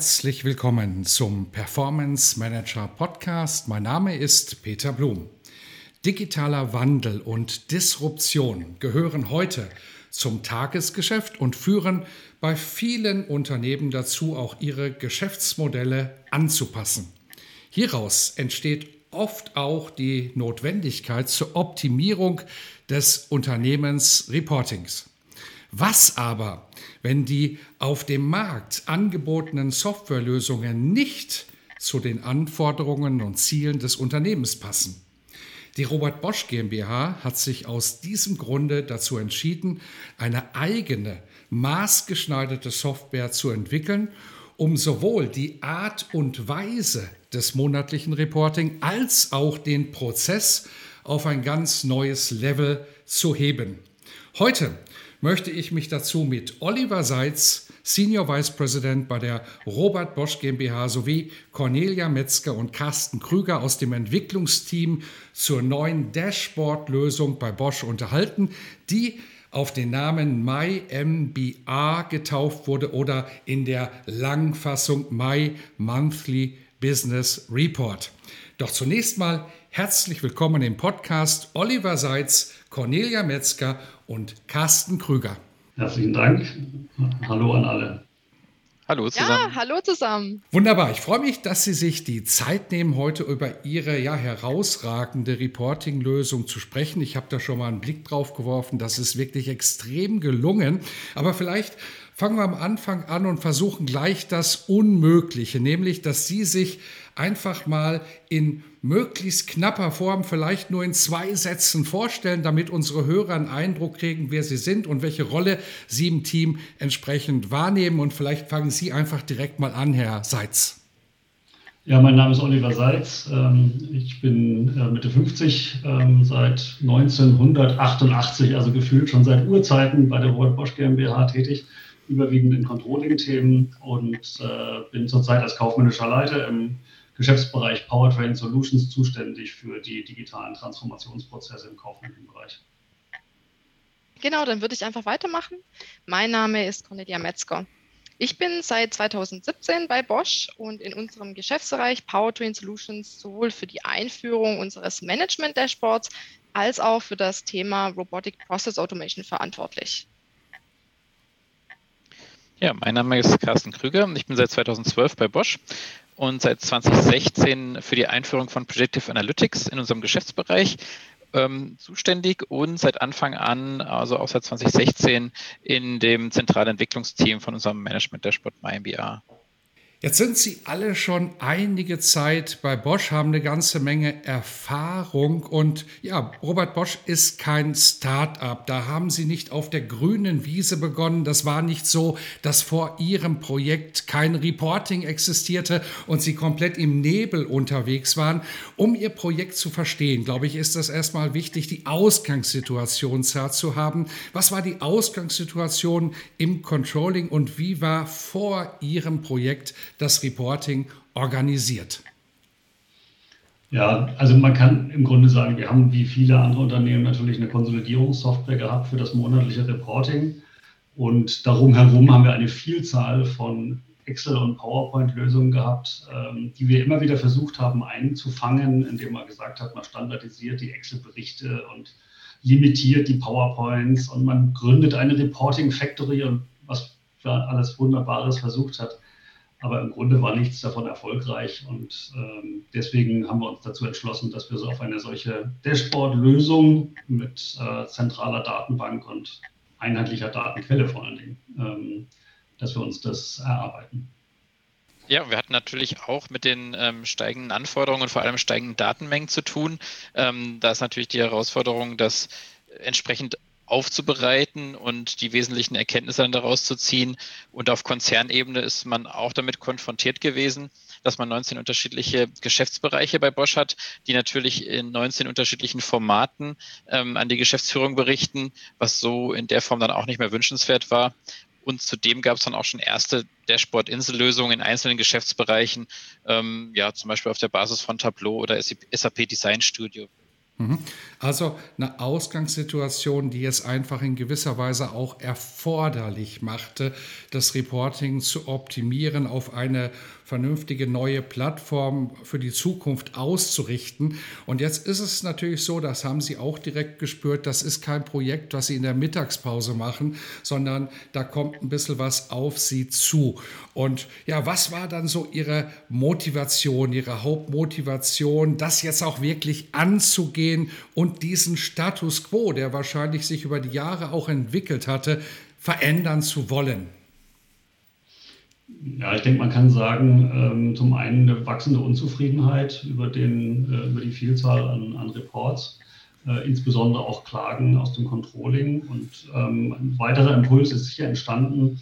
Herzlich willkommen zum Performance Manager Podcast. Mein Name ist Peter Blum. Digitaler Wandel und Disruption gehören heute zum Tagesgeschäft und führen bei vielen Unternehmen dazu, auch ihre Geschäftsmodelle anzupassen. Hieraus entsteht oft auch die Notwendigkeit zur Optimierung des Unternehmensreportings. Was aber, wenn die auf dem Markt angebotenen Softwarelösungen nicht zu den Anforderungen und Zielen des Unternehmens passen? Die Robert Bosch GmbH hat sich aus diesem Grunde dazu entschieden, eine eigene, maßgeschneiderte Software zu entwickeln, um sowohl die Art und Weise des monatlichen Reporting als auch den Prozess auf ein ganz neues Level zu heben. Heute möchte ich mich dazu mit Oliver Seitz, Senior Vice President bei der Robert Bosch GmbH sowie Cornelia Metzger und Carsten Krüger aus dem Entwicklungsteam zur neuen Dashboard-Lösung bei Bosch unterhalten, die auf den Namen MyMBA getauft wurde oder in der Langfassung My Monthly Business Report. Doch zunächst mal herzlich willkommen im Podcast Oliver Seitz, Cornelia Metzger und Carsten Krüger. Herzlichen Dank. Hallo an alle. Hallo zusammen. Ja, hallo zusammen. Wunderbar. Ich freue mich, dass Sie sich die Zeit nehmen, heute über Ihre ja herausragende Reporting-Lösung zu sprechen. Ich habe da schon mal einen Blick drauf geworfen. Das ist wirklich extrem gelungen. Aber vielleicht fangen wir am Anfang an und versuchen gleich das Unmögliche, nämlich, dass Sie sich einfach mal in möglichst knapper Form, vielleicht nur in zwei Sätzen vorstellen, damit unsere Hörer einen Eindruck kriegen, wer sie sind und welche Rolle sie im Team entsprechend wahrnehmen. Und vielleicht fangen Sie einfach direkt mal an, Herr Seitz. Ja, mein Name ist Oliver Seitz. Ähm, ich bin äh, Mitte 50, ähm, seit 1988, also gefühlt schon seit Urzeiten bei der Robert Bosch GmbH tätig, überwiegend in Controlling-Themen und äh, bin zurzeit als kaufmännischer Leiter im Geschäftsbereich Powertrain Solutions zuständig für die digitalen Transformationsprozesse im kaufmännischen Bereich. Genau, dann würde ich einfach weitermachen. Mein Name ist Cornelia Metzger. Ich bin seit 2017 bei Bosch und in unserem Geschäftsbereich Powertrain Solutions sowohl für die Einführung unseres Management-Dashboards als auch für das Thema Robotic Process Automation verantwortlich. Ja, mein Name ist Carsten Krüger ich bin seit 2012 bei Bosch und seit 2016 für die Einführung von Predictive Analytics in unserem Geschäftsbereich ähm, zuständig und seit Anfang an, also auch seit 2016, in dem zentralen Entwicklungsteam von unserem Management Dashboard MyMBA. Jetzt sind Sie alle schon einige Zeit bei Bosch, haben eine ganze Menge Erfahrung und ja, Robert Bosch ist kein Start-up. Da haben Sie nicht auf der grünen Wiese begonnen. Das war nicht so, dass vor Ihrem Projekt kein Reporting existierte und Sie komplett im Nebel unterwegs waren. Um Ihr Projekt zu verstehen, glaube ich, ist das erstmal wichtig, die Ausgangssituation zu haben. Was war die Ausgangssituation im Controlling und wie war vor Ihrem Projekt das Reporting organisiert? Ja, also man kann im Grunde sagen, wir haben wie viele andere Unternehmen natürlich eine Konsolidierungssoftware gehabt für das monatliche Reporting. Und darum herum haben wir eine Vielzahl von Excel- und PowerPoint-Lösungen gehabt, ähm, die wir immer wieder versucht haben einzufangen, indem man gesagt hat, man standardisiert die Excel-Berichte und limitiert die PowerPoints und man gründet eine Reporting Factory und was alles Wunderbares versucht hat. Aber im Grunde war nichts davon erfolgreich und ähm, deswegen haben wir uns dazu entschlossen, dass wir so auf eine solche Dashboard-Lösung mit äh, zentraler Datenbank und einheitlicher Datenquelle vor allen Dingen, ähm, dass wir uns das erarbeiten. Ja, wir hatten natürlich auch mit den ähm, steigenden Anforderungen und vor allem steigenden Datenmengen zu tun. Ähm, da ist natürlich die Herausforderung, dass entsprechend aufzubereiten und die wesentlichen Erkenntnisse dann daraus zu ziehen. Und auf Konzernebene ist man auch damit konfrontiert gewesen, dass man 19 unterschiedliche Geschäftsbereiche bei Bosch hat, die natürlich in 19 unterschiedlichen Formaten ähm, an die Geschäftsführung berichten, was so in der Form dann auch nicht mehr wünschenswert war. Und zudem gab es dann auch schon erste Dashboard-Insellösungen in einzelnen Geschäftsbereichen, ähm, ja, zum Beispiel auf der Basis von Tableau oder SAP Design Studio. Mhm. Also eine Ausgangssituation, die es einfach in gewisser Weise auch erforderlich machte, das Reporting zu optimieren, auf eine vernünftige neue Plattform für die Zukunft auszurichten. Und jetzt ist es natürlich so, das haben Sie auch direkt gespürt, das ist kein Projekt, was Sie in der Mittagspause machen, sondern da kommt ein bisschen was auf Sie zu. Und ja, was war dann so Ihre Motivation, Ihre Hauptmotivation, das jetzt auch wirklich anzugehen und diesen Status quo, der wahrscheinlich sich über die Jahre auch entwickelt hatte, verändern zu wollen? Ja, ich denke, man kann sagen, ähm, zum einen eine wachsende Unzufriedenheit über, den, äh, über die Vielzahl an, an Reports, äh, insbesondere auch Klagen aus dem Controlling. Und ähm, ein weiterer Impuls ist sicher entstanden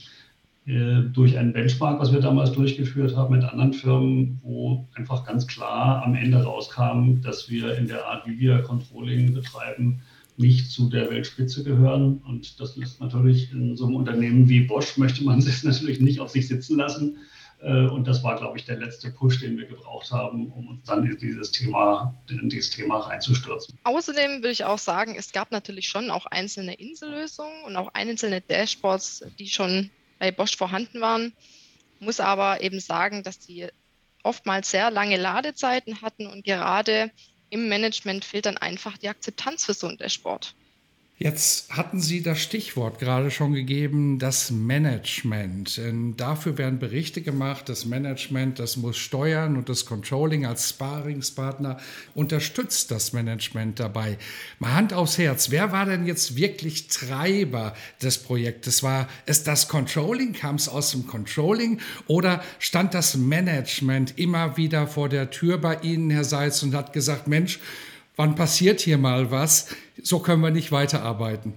äh, durch einen Benchmark, was wir damals durchgeführt haben mit anderen Firmen, wo einfach ganz klar am Ende rauskam, dass wir in der Art, wie wir Controlling betreiben, nicht zu der Weltspitze gehören. Und das ist natürlich in so einem Unternehmen wie Bosch, möchte man sich natürlich nicht auf sich sitzen lassen. Äh, und das war, glaube ich, der letzte Push, den wir gebraucht haben, um uns dann in dieses Thema, in dieses Thema reinzustürzen. Außerdem würde ich auch sagen, es gab natürlich schon auch einzelne Insellösungen und auch einzelne Dashboards, die schon bei Bosch vorhanden waren. Muss aber eben sagen, dass die oftmals sehr lange Ladezeiten hatten und gerade im Management fehlt dann einfach die Akzeptanz für so einen Dashboard. Jetzt hatten Sie das Stichwort gerade schon gegeben, das Management. Denn dafür werden Berichte gemacht. Das Management, das muss steuern und das Controlling als Sparingspartner unterstützt das Management dabei. Mal Hand aufs Herz. Wer war denn jetzt wirklich Treiber des Projektes? War es das Controlling? Kam es aus dem Controlling? Oder stand das Management immer wieder vor der Tür bei Ihnen, Herr Seitz, und hat gesagt, Mensch, wann passiert hier mal was? So können wir nicht weiterarbeiten.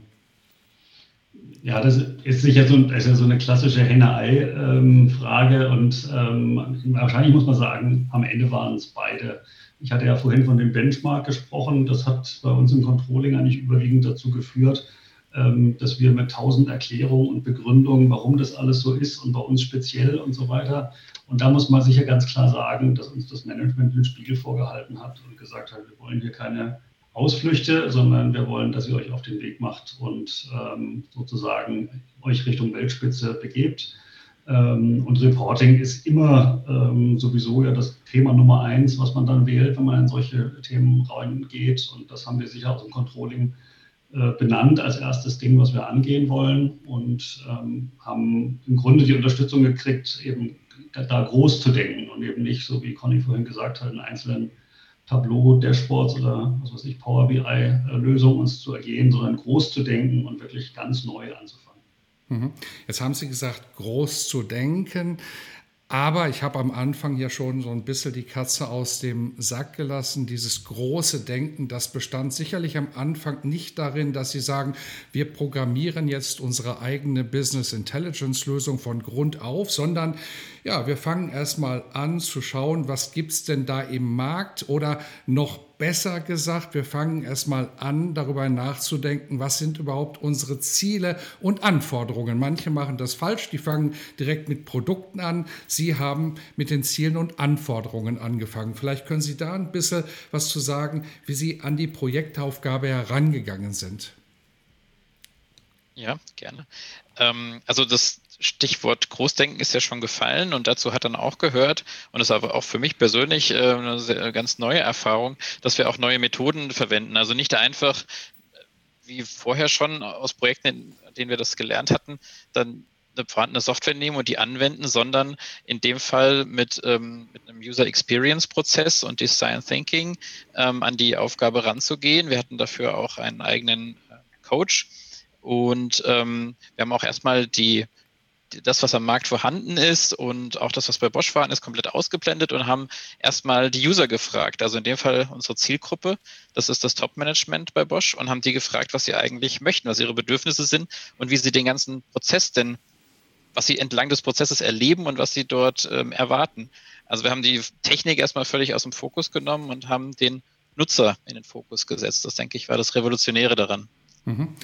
Ja, das ist sicher so, ist ja so eine klassische Henne-Ei-Frage und ähm, wahrscheinlich muss man sagen, am Ende waren es beide. Ich hatte ja vorhin von dem Benchmark gesprochen. Das hat bei uns im Controlling eigentlich überwiegend dazu geführt, ähm, dass wir mit tausend Erklärungen und Begründungen, warum das alles so ist und bei uns speziell und so weiter. Und da muss man sicher ganz klar sagen, dass uns das Management den Spiegel vorgehalten hat und gesagt hat, wir wollen hier keine Ausflüchte, sondern wir wollen, dass ihr euch auf den Weg macht und ähm, sozusagen euch Richtung Weltspitze begebt. Ähm, und Reporting ist immer ähm, sowieso ja das Thema Nummer eins, was man dann wählt, wenn man in solche Themen reingeht. Und das haben wir sicher aus dem Controlling benannt als erstes Ding, was wir angehen wollen und ähm, haben im Grunde die Unterstützung gekriegt, eben da groß zu denken und eben nicht, so wie Conny vorhin gesagt hat, in einzelnen Tableau-Dashboards oder was weiß ich, Power BI-Lösungen uns zu ergehen, sondern groß zu denken und wirklich ganz neu anzufangen. Mhm. Jetzt haben Sie gesagt, groß zu denken. Aber ich habe am Anfang ja schon so ein bisschen die Katze aus dem Sack gelassen. Dieses große Denken, das bestand sicherlich am Anfang nicht darin, dass Sie sagen, wir programmieren jetzt unsere eigene Business Intelligence Lösung von Grund auf, sondern ja, wir fangen erstmal an zu schauen, was gibt es denn da im Markt oder noch besser gesagt, wir fangen erstmal an, darüber nachzudenken, was sind überhaupt unsere Ziele und Anforderungen. Manche machen das falsch, die fangen direkt mit Produkten an. Sie haben mit den Zielen und Anforderungen angefangen. Vielleicht können Sie da ein bisschen was zu sagen, wie Sie an die Projektaufgabe herangegangen sind. Ja, gerne. Ähm, also das Stichwort Großdenken ist ja schon gefallen und dazu hat dann auch gehört, und das aber auch für mich persönlich äh, eine sehr, ganz neue Erfahrung, dass wir auch neue Methoden verwenden. Also nicht einfach, wie vorher schon aus Projekten, in denen wir das gelernt hatten, dann eine vorhandene Software nehmen und die anwenden, sondern in dem Fall mit, ähm, mit einem User Experience Prozess und Design Thinking ähm, an die Aufgabe ranzugehen. Wir hatten dafür auch einen eigenen äh, Coach und ähm, wir haben auch erstmal die das, was am Markt vorhanden ist und auch das, was bei Bosch vorhanden ist, komplett ausgeblendet und haben erstmal die User gefragt. Also in dem Fall unsere Zielgruppe, das ist das Top-Management bei Bosch und haben die gefragt, was sie eigentlich möchten, was ihre Bedürfnisse sind und wie sie den ganzen Prozess denn, was sie entlang des Prozesses erleben und was sie dort ähm, erwarten. Also wir haben die Technik erstmal völlig aus dem Fokus genommen und haben den Nutzer in den Fokus gesetzt. Das, denke ich, war das Revolutionäre daran. Mhm.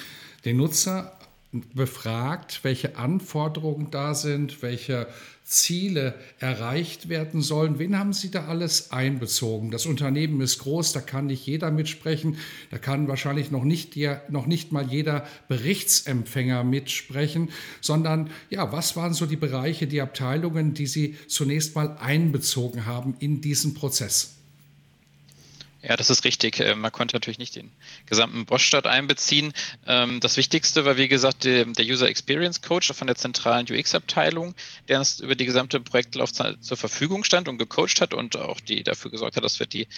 Den Nutzer befragt, welche Anforderungen da sind, welche Ziele erreicht werden sollen. Wen haben Sie da alles einbezogen? Das Unternehmen ist groß, da kann nicht jeder mitsprechen, da kann wahrscheinlich noch nicht, der, noch nicht mal jeder Berichtsempfänger mitsprechen, sondern ja, was waren so die Bereiche, die Abteilungen, die Sie zunächst mal einbezogen haben in diesen Prozess? Ja, das ist richtig. Äh, man konnte natürlich nicht den gesamten Bosch-Stadt einbeziehen. Ähm, das Wichtigste war, wie gesagt, der User Experience Coach von der zentralen UX-Abteilung, der uns über die gesamte Projektlaufzeit zur Verfügung stand und gecoacht hat und auch die dafür gesorgt hat, dass wir die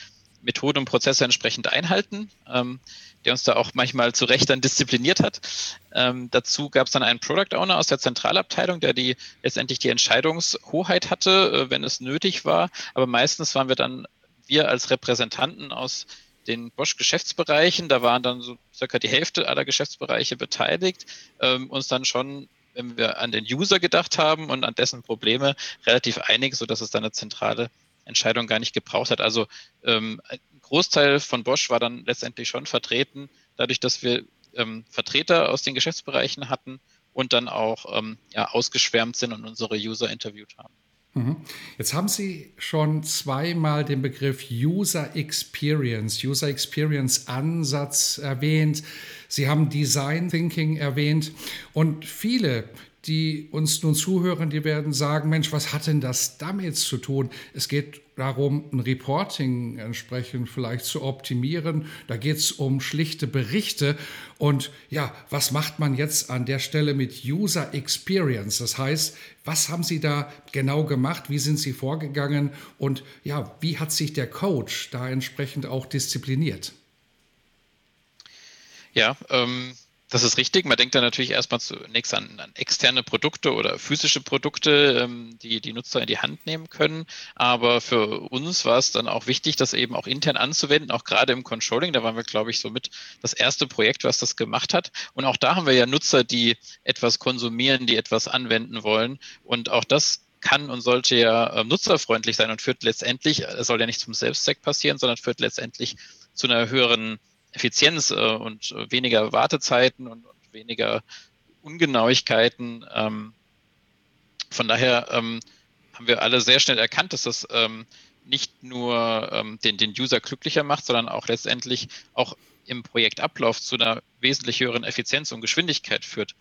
Methoden und Prozesse entsprechend einhalten, ähm, der uns da auch manchmal zu Recht dann diszipliniert hat. Ähm, dazu gab es dann einen Product Owner aus der Zentralabteilung, der die letztendlich die Entscheidungshoheit hatte, äh, wenn es nötig war. Aber meistens waren wir dann wir als Repräsentanten aus den Bosch-Geschäftsbereichen, da waren dann so circa die Hälfte aller Geschäftsbereiche beteiligt, ähm, uns dann schon, wenn wir an den User gedacht haben und an dessen Probleme, relativ einig, sodass es dann eine zentrale Entscheidung gar nicht gebraucht hat. Also ähm, ein Großteil von Bosch war dann letztendlich schon vertreten, dadurch, dass wir ähm, Vertreter aus den Geschäftsbereichen hatten und dann auch ähm, ja, ausgeschwärmt sind und unsere User interviewt haben. Mhm. Jetzt haben Sie schon zweimal den Begriff User Experience, User Experience Ansatz erwähnt. Sie haben Design Thinking erwähnt und viele, die uns nun zuhören, die werden sagen, Mensch, was hat denn das damit zu tun? Es geht darum, ein Reporting entsprechend vielleicht zu optimieren. Da geht es um schlichte Berichte. Und ja, was macht man jetzt an der Stelle mit User Experience? Das heißt, was haben Sie da genau gemacht? Wie sind Sie vorgegangen? Und ja, wie hat sich der Coach da entsprechend auch diszipliniert? Ja, ähm, das ist richtig. Man denkt dann natürlich erstmal zunächst an, an externe Produkte oder physische Produkte, ähm, die die Nutzer in die Hand nehmen können. Aber für uns war es dann auch wichtig, das eben auch intern anzuwenden, auch gerade im Controlling. Da waren wir, glaube ich, somit das erste Projekt, was das gemacht hat. Und auch da haben wir ja Nutzer, die etwas konsumieren, die etwas anwenden wollen. Und auch das kann und sollte ja äh, nutzerfreundlich sein und führt letztendlich, es soll ja nicht zum Selbstzweck passieren, sondern führt letztendlich zu einer höheren Effizienz äh, und äh, weniger Wartezeiten und, und weniger Ungenauigkeiten. Ähm, von daher ähm, haben wir alle sehr schnell erkannt, dass das ähm, nicht nur ähm, den, den User glücklicher macht, sondern auch letztendlich auch im Projektablauf zu einer wesentlich höheren Effizienz und Geschwindigkeit führt.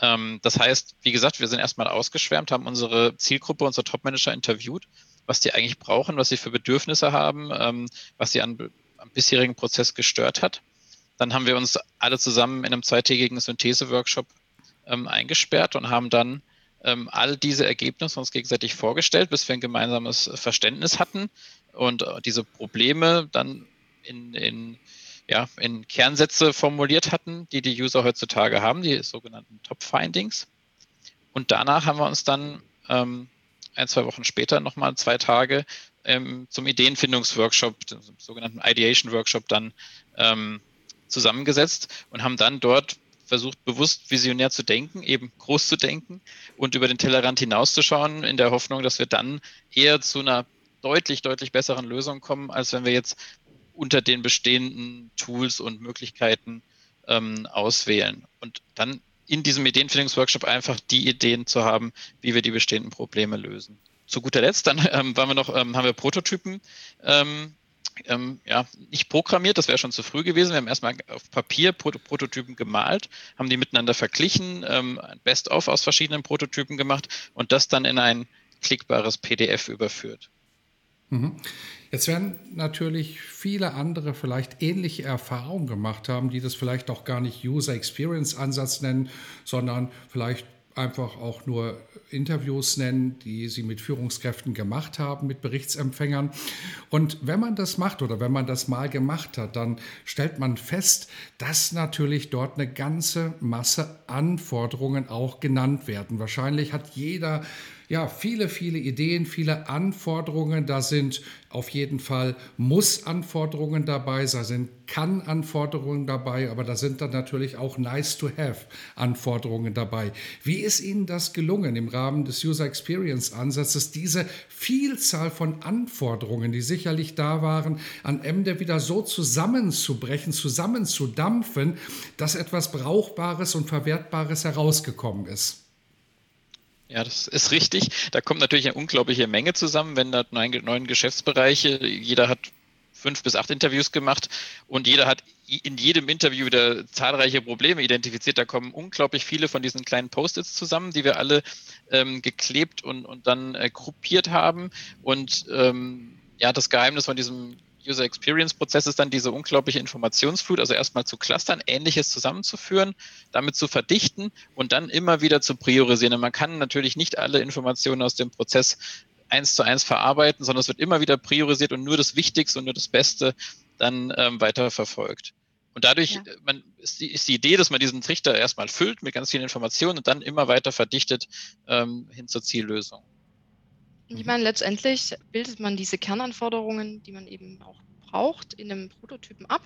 Ähm, das heißt, wie gesagt, wir sind erstmal ausgeschwärmt, haben unsere Zielgruppe, unsere Topmanager interviewt, was die eigentlich brauchen, was sie für Bedürfnisse haben, was sie an am bisherigen Prozess gestört hat. Dann haben wir uns alle zusammen in einem zweitägigen Synthese-Workshop ähm, eingesperrt und haben dann ähm, all diese Ergebnisse uns gegenseitig vorgestellt, bis wir ein gemeinsames Verständnis hatten und äh, diese Probleme dann in, in, ja, in Kernsätze formuliert hatten, die die User heutzutage haben, die sogenannten Top-Findings. Und danach haben wir uns dann ähm, ein, zwei Wochen später nochmal zwei Tage ähm, zum Ideenfindungsworkshop, dem sogenannten Ideation-Workshop dann ähm, zusammengesetzt und haben dann dort versucht, bewusst visionär zu denken, eben groß zu denken und über den Tellerrand hinauszuschauen, in der Hoffnung, dass wir dann eher zu einer deutlich, deutlich besseren Lösung kommen, als wenn wir jetzt unter den bestehenden Tools und Möglichkeiten ähm, auswählen. Und dann in diesem Ideenfindungsworkshop einfach die Ideen zu haben, wie wir die bestehenden Probleme lösen zu guter Letzt, dann ähm, waren wir noch, ähm, haben wir Prototypen ähm, ähm, ja, nicht programmiert, das wäre schon zu früh gewesen. Wir haben erstmal auf Papier Prototypen gemalt, haben die miteinander verglichen, ähm, Best-of aus verschiedenen Prototypen gemacht und das dann in ein klickbares PDF überführt. Mhm. Jetzt werden natürlich viele andere vielleicht ähnliche Erfahrungen gemacht haben, die das vielleicht auch gar nicht User Experience Ansatz nennen, sondern vielleicht einfach auch nur Interviews nennen, die Sie mit Führungskräften gemacht haben, mit Berichtsempfängern. Und wenn man das macht oder wenn man das mal gemacht hat, dann stellt man fest, dass natürlich dort eine ganze Masse Anforderungen auch genannt werden. Wahrscheinlich hat jeder ja, viele, viele Ideen, viele Anforderungen. Da sind auf jeden Fall Muss-Anforderungen dabei, da sind Kann-Anforderungen dabei, aber da sind dann natürlich auch Nice-to-Have-Anforderungen dabei. Wie ist Ihnen das gelungen, im Rahmen des User Experience-Ansatzes diese Vielzahl von Anforderungen, die sicherlich da waren, am Ende wieder so zusammenzubrechen, zusammenzudampfen, dass etwas Brauchbares und Verwertbares herausgekommen ist? Ja, das ist richtig. Da kommt natürlich eine unglaubliche Menge zusammen, wenn da neun, neun Geschäftsbereiche, jeder hat fünf bis acht Interviews gemacht und jeder hat in jedem Interview wieder zahlreiche Probleme identifiziert. Da kommen unglaublich viele von diesen kleinen Post-its zusammen, die wir alle ähm, geklebt und, und dann äh, gruppiert haben. Und ähm, ja, das Geheimnis von diesem User Experience Prozess ist dann diese unglaubliche Informationsflut, also erstmal zu clustern, ähnliches zusammenzuführen, damit zu verdichten und dann immer wieder zu priorisieren. Und man kann natürlich nicht alle Informationen aus dem Prozess eins zu eins verarbeiten, sondern es wird immer wieder priorisiert und nur das Wichtigste und nur das Beste dann ähm, weiter verfolgt. Und dadurch ja. man, ist, die, ist, die, Idee, dass man diesen Trichter erstmal füllt mit ganz vielen Informationen und dann immer weiter verdichtet ähm, hin zur Ziellösung. Ich meine, letztendlich bildet man diese Kernanforderungen, die man eben auch braucht, in einem Prototypen ab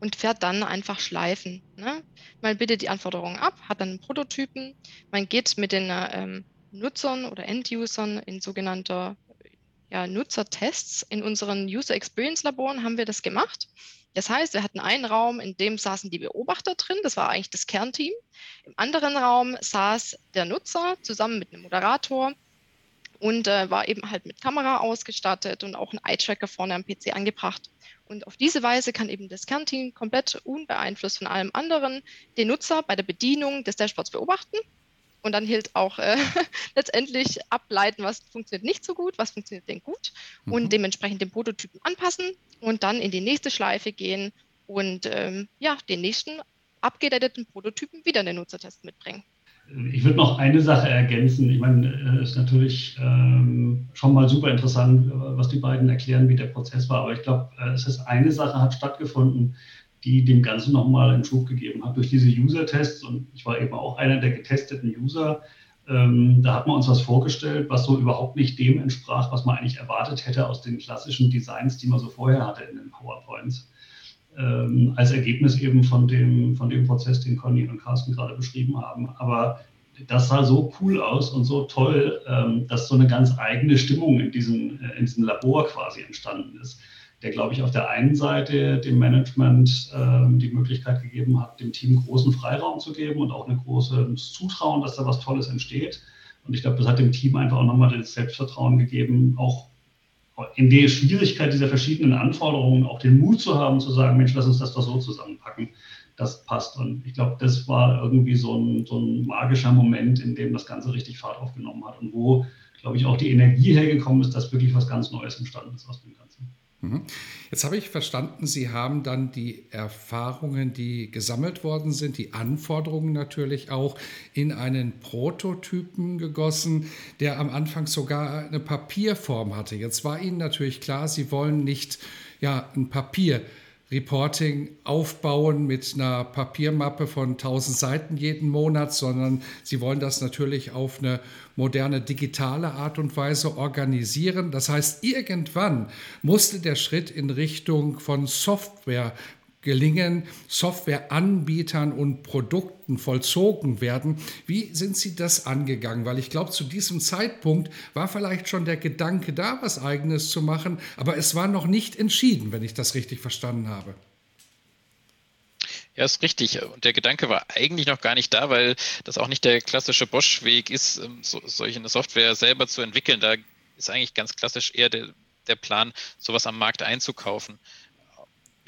und fährt dann einfach Schleifen. Ne? Man bildet die Anforderungen ab, hat dann einen Prototypen, man geht mit den ähm, Nutzern oder End-Usern in sogenannte ja, Nutzertests. In unseren User Experience Laboren haben wir das gemacht. Das heißt, wir hatten einen Raum, in dem saßen die Beobachter drin, das war eigentlich das Kernteam. Im anderen Raum saß der Nutzer zusammen mit einem Moderator und äh, war eben halt mit Kamera ausgestattet und auch ein Eye-Tracker vorne am PC angebracht. Und auf diese Weise kann eben das Kernteam komplett unbeeinflusst von allem anderen den Nutzer bei der Bedienung des Dashboards beobachten und dann hielt auch äh, letztendlich ableiten, was funktioniert nicht so gut, was funktioniert denn gut mhm. und dementsprechend den Prototypen anpassen und dann in die nächste Schleife gehen und ähm, ja, den nächsten abgedateten Prototypen wieder in den Nutzertest mitbringen. Ich würde noch eine Sache ergänzen. Ich meine, es ist natürlich ähm, schon mal super interessant, was die beiden erklären, wie der Prozess war. Aber ich glaube, äh, es ist eine Sache hat stattgefunden, die dem Ganzen nochmal einen Schub gegeben hat. Durch diese User-Tests, und ich war eben auch einer der getesteten User, ähm, da hat man uns was vorgestellt, was so überhaupt nicht dem entsprach, was man eigentlich erwartet hätte aus den klassischen Designs, die man so vorher hatte in den PowerPoints ähm, als Ergebnis eben von dem, von dem Prozess, den Conny und Carsten gerade beschrieben haben. Aber das sah so cool aus und so toll, ähm, dass so eine ganz eigene Stimmung in diesem, äh, in diesem Labor quasi entstanden ist, der, glaube ich, auf der einen Seite dem Management ähm, die Möglichkeit gegeben hat, dem Team großen Freiraum zu geben und auch ein großes Zutrauen, dass da was Tolles entsteht. Und ich glaube, das hat dem Team einfach auch nochmal das Selbstvertrauen gegeben, auch in der Schwierigkeit dieser verschiedenen Anforderungen auch den Mut zu haben, zu sagen, Mensch, lass uns das doch so zusammenpacken, das passt. Und ich glaube, das war irgendwie so ein, so ein magischer Moment, in dem das Ganze richtig Fahrt aufgenommen hat und wo, glaube ich, auch die Energie hergekommen ist, dass wirklich was ganz Neues entstanden ist aus dem Ganzen. Mhm. Jetzt habe ich verstanden, Sie haben dann die Erfahrungen, die gesammelt worden sind, die Anforderungen natürlich auch in einen Prototypen gegossen, der am Anfang sogar eine Papierform hatte. Jetzt war Ihnen natürlich klar, Sie wollen nicht ja, ein Papier Reporting aufbauen mit einer Papiermappe von 1000 Seiten jeden Monat, sondern sie wollen das natürlich auf eine moderne digitale Art und Weise organisieren. Das heißt, irgendwann musste der Schritt in Richtung von Software gelingen, Softwareanbietern und Produkten vollzogen werden. Wie sind Sie das angegangen? Weil ich glaube, zu diesem Zeitpunkt war vielleicht schon der Gedanke da, was eigenes zu machen, aber es war noch nicht entschieden, wenn ich das richtig verstanden habe. Ja, ist richtig. Und der Gedanke war eigentlich noch gar nicht da, weil das auch nicht der klassische Bosch-Weg ist, ähm, so, solche Software selber zu entwickeln. Da ist eigentlich ganz klassisch eher der, der Plan, sowas am Markt einzukaufen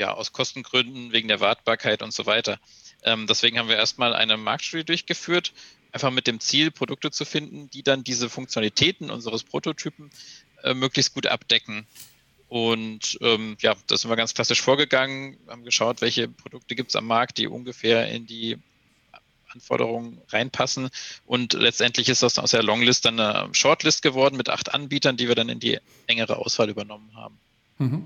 ja, aus Kostengründen, wegen der Wartbarkeit und so weiter. Ähm, deswegen haben wir erstmal eine Marktstudie durchgeführt, einfach mit dem Ziel, Produkte zu finden, die dann diese Funktionalitäten unseres Prototypen äh, möglichst gut abdecken. Und ähm, ja, da sind wir ganz klassisch vorgegangen, haben geschaut, welche Produkte gibt es am Markt, die ungefähr in die Anforderungen reinpassen. Und letztendlich ist das aus der Longlist dann eine Shortlist geworden mit acht Anbietern, die wir dann in die engere Auswahl übernommen haben. Mhm.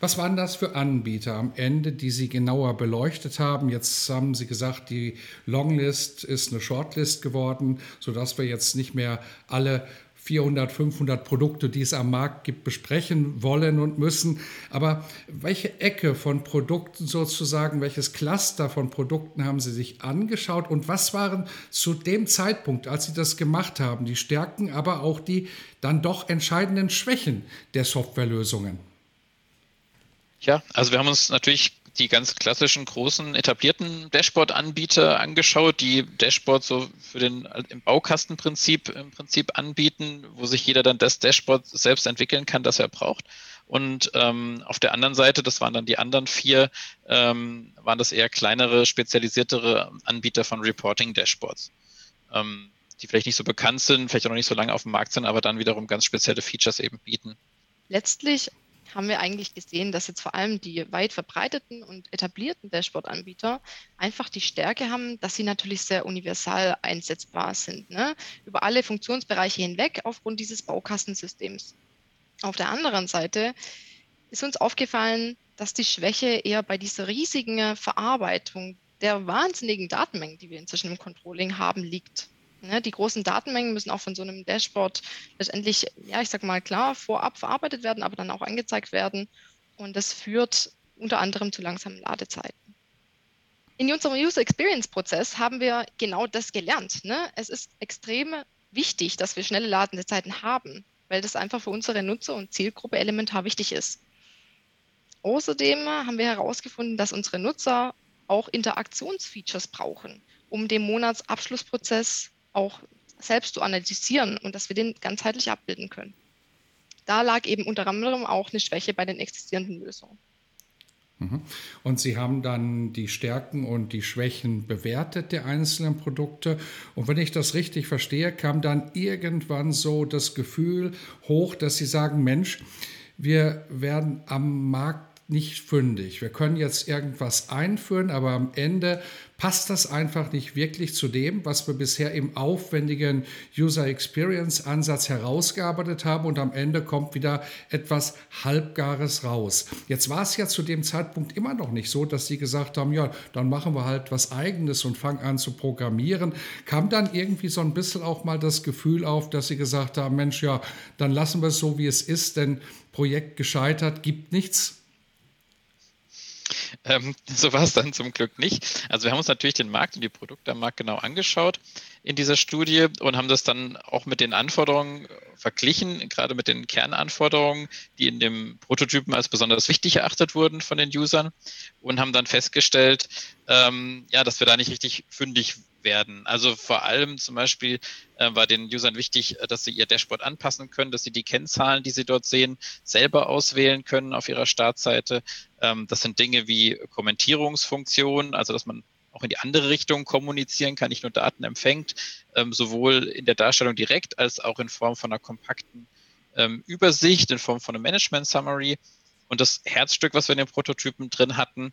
Was waren das für Anbieter am Ende, die Sie genauer beleuchtet haben? Jetzt haben Sie gesagt, die Longlist ist eine Shortlist geworden, sodass wir jetzt nicht mehr alle 400, 500 Produkte, die es am Markt gibt, besprechen wollen und müssen. Aber welche Ecke von Produkten sozusagen, welches Cluster von Produkten haben Sie sich angeschaut und was waren zu dem Zeitpunkt, als Sie das gemacht haben, die Stärken, aber auch die dann doch entscheidenden Schwächen der Softwarelösungen? Ja, also wir haben uns natürlich die ganz klassischen großen etablierten Dashboard-Anbieter angeschaut, die Dashboards so für den im Baukastenprinzip im Prinzip anbieten, wo sich jeder dann das Dashboard selbst entwickeln kann, das er braucht. Und ähm, auf der anderen Seite, das waren dann die anderen vier, ähm, waren das eher kleinere, spezialisiertere Anbieter von Reporting-Dashboards, ähm, die vielleicht nicht so bekannt sind, vielleicht auch noch nicht so lange auf dem Markt sind, aber dann wiederum ganz spezielle Features eben bieten. Letztlich haben wir eigentlich gesehen, dass jetzt vor allem die weit verbreiteten und etablierten Dashboard-Anbieter einfach die Stärke haben, dass sie natürlich sehr universal einsetzbar sind, ne? über alle Funktionsbereiche hinweg aufgrund dieses Baukastensystems. Auf der anderen Seite ist uns aufgefallen, dass die Schwäche eher bei dieser riesigen Verarbeitung der wahnsinnigen Datenmengen, die wir inzwischen im Controlling haben, liegt. Ne, die großen Datenmengen müssen auch von so einem Dashboard letztendlich, ja, ich sag mal klar, vorab verarbeitet werden, aber dann auch angezeigt werden. Und das führt unter anderem zu langsamen Ladezeiten. In unserem User Experience Prozess haben wir genau das gelernt. Ne? Es ist extrem wichtig, dass wir schnelle Ladezeiten haben, weil das einfach für unsere Nutzer und Zielgruppe elementar wichtig ist. Außerdem haben wir herausgefunden, dass unsere Nutzer auch Interaktionsfeatures brauchen, um den Monatsabschlussprozess auch selbst zu analysieren und dass wir den ganzheitlich abbilden können. Da lag eben unter anderem auch eine Schwäche bei den existierenden Lösungen. Mhm. Und Sie haben dann die Stärken und die Schwächen bewertet der einzelnen Produkte. Und wenn ich das richtig verstehe, kam dann irgendwann so das Gefühl hoch, dass Sie sagen, Mensch, wir werden am Markt nicht fündig. Wir können jetzt irgendwas einführen, aber am Ende passt das einfach nicht wirklich zu dem, was wir bisher im aufwendigen User Experience Ansatz herausgearbeitet haben und am Ende kommt wieder etwas Halbgares raus. Jetzt war es ja zu dem Zeitpunkt immer noch nicht so, dass sie gesagt haben, ja, dann machen wir halt was eigenes und fangen an zu programmieren. Kam dann irgendwie so ein bisschen auch mal das Gefühl auf, dass sie gesagt haben, Mensch, ja, dann lassen wir es so, wie es ist, denn Projekt gescheitert gibt nichts. Ähm, so war es dann zum Glück nicht. Also wir haben uns natürlich den Markt und die Produkte am Markt genau angeschaut in dieser Studie und haben das dann auch mit den Anforderungen verglichen, gerade mit den Kernanforderungen, die in dem Prototypen als besonders wichtig erachtet wurden von den Usern und haben dann festgestellt, ähm, ja, dass wir da nicht richtig fündig werden. Also vor allem zum Beispiel äh, war den Usern wichtig, äh, dass sie ihr Dashboard anpassen können, dass sie die Kennzahlen, die sie dort sehen, selber auswählen können auf ihrer Startseite. Ähm, das sind Dinge wie Kommentierungsfunktionen, also dass man auch in die andere Richtung kommunizieren kann, nicht nur Daten empfängt, ähm, sowohl in der Darstellung direkt als auch in Form von einer kompakten ähm, Übersicht, in Form von einem Management Summary. Und das Herzstück, was wir in den Prototypen drin hatten,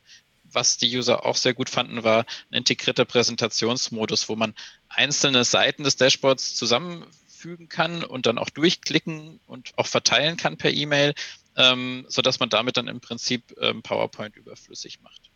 was die User auch sehr gut fanden, war ein integrierter Präsentationsmodus, wo man einzelne Seiten des Dashboards zusammenfügen kann und dann auch durchklicken und auch verteilen kann per E-Mail, ähm, sodass man damit dann im Prinzip ähm, PowerPoint überflüssig macht.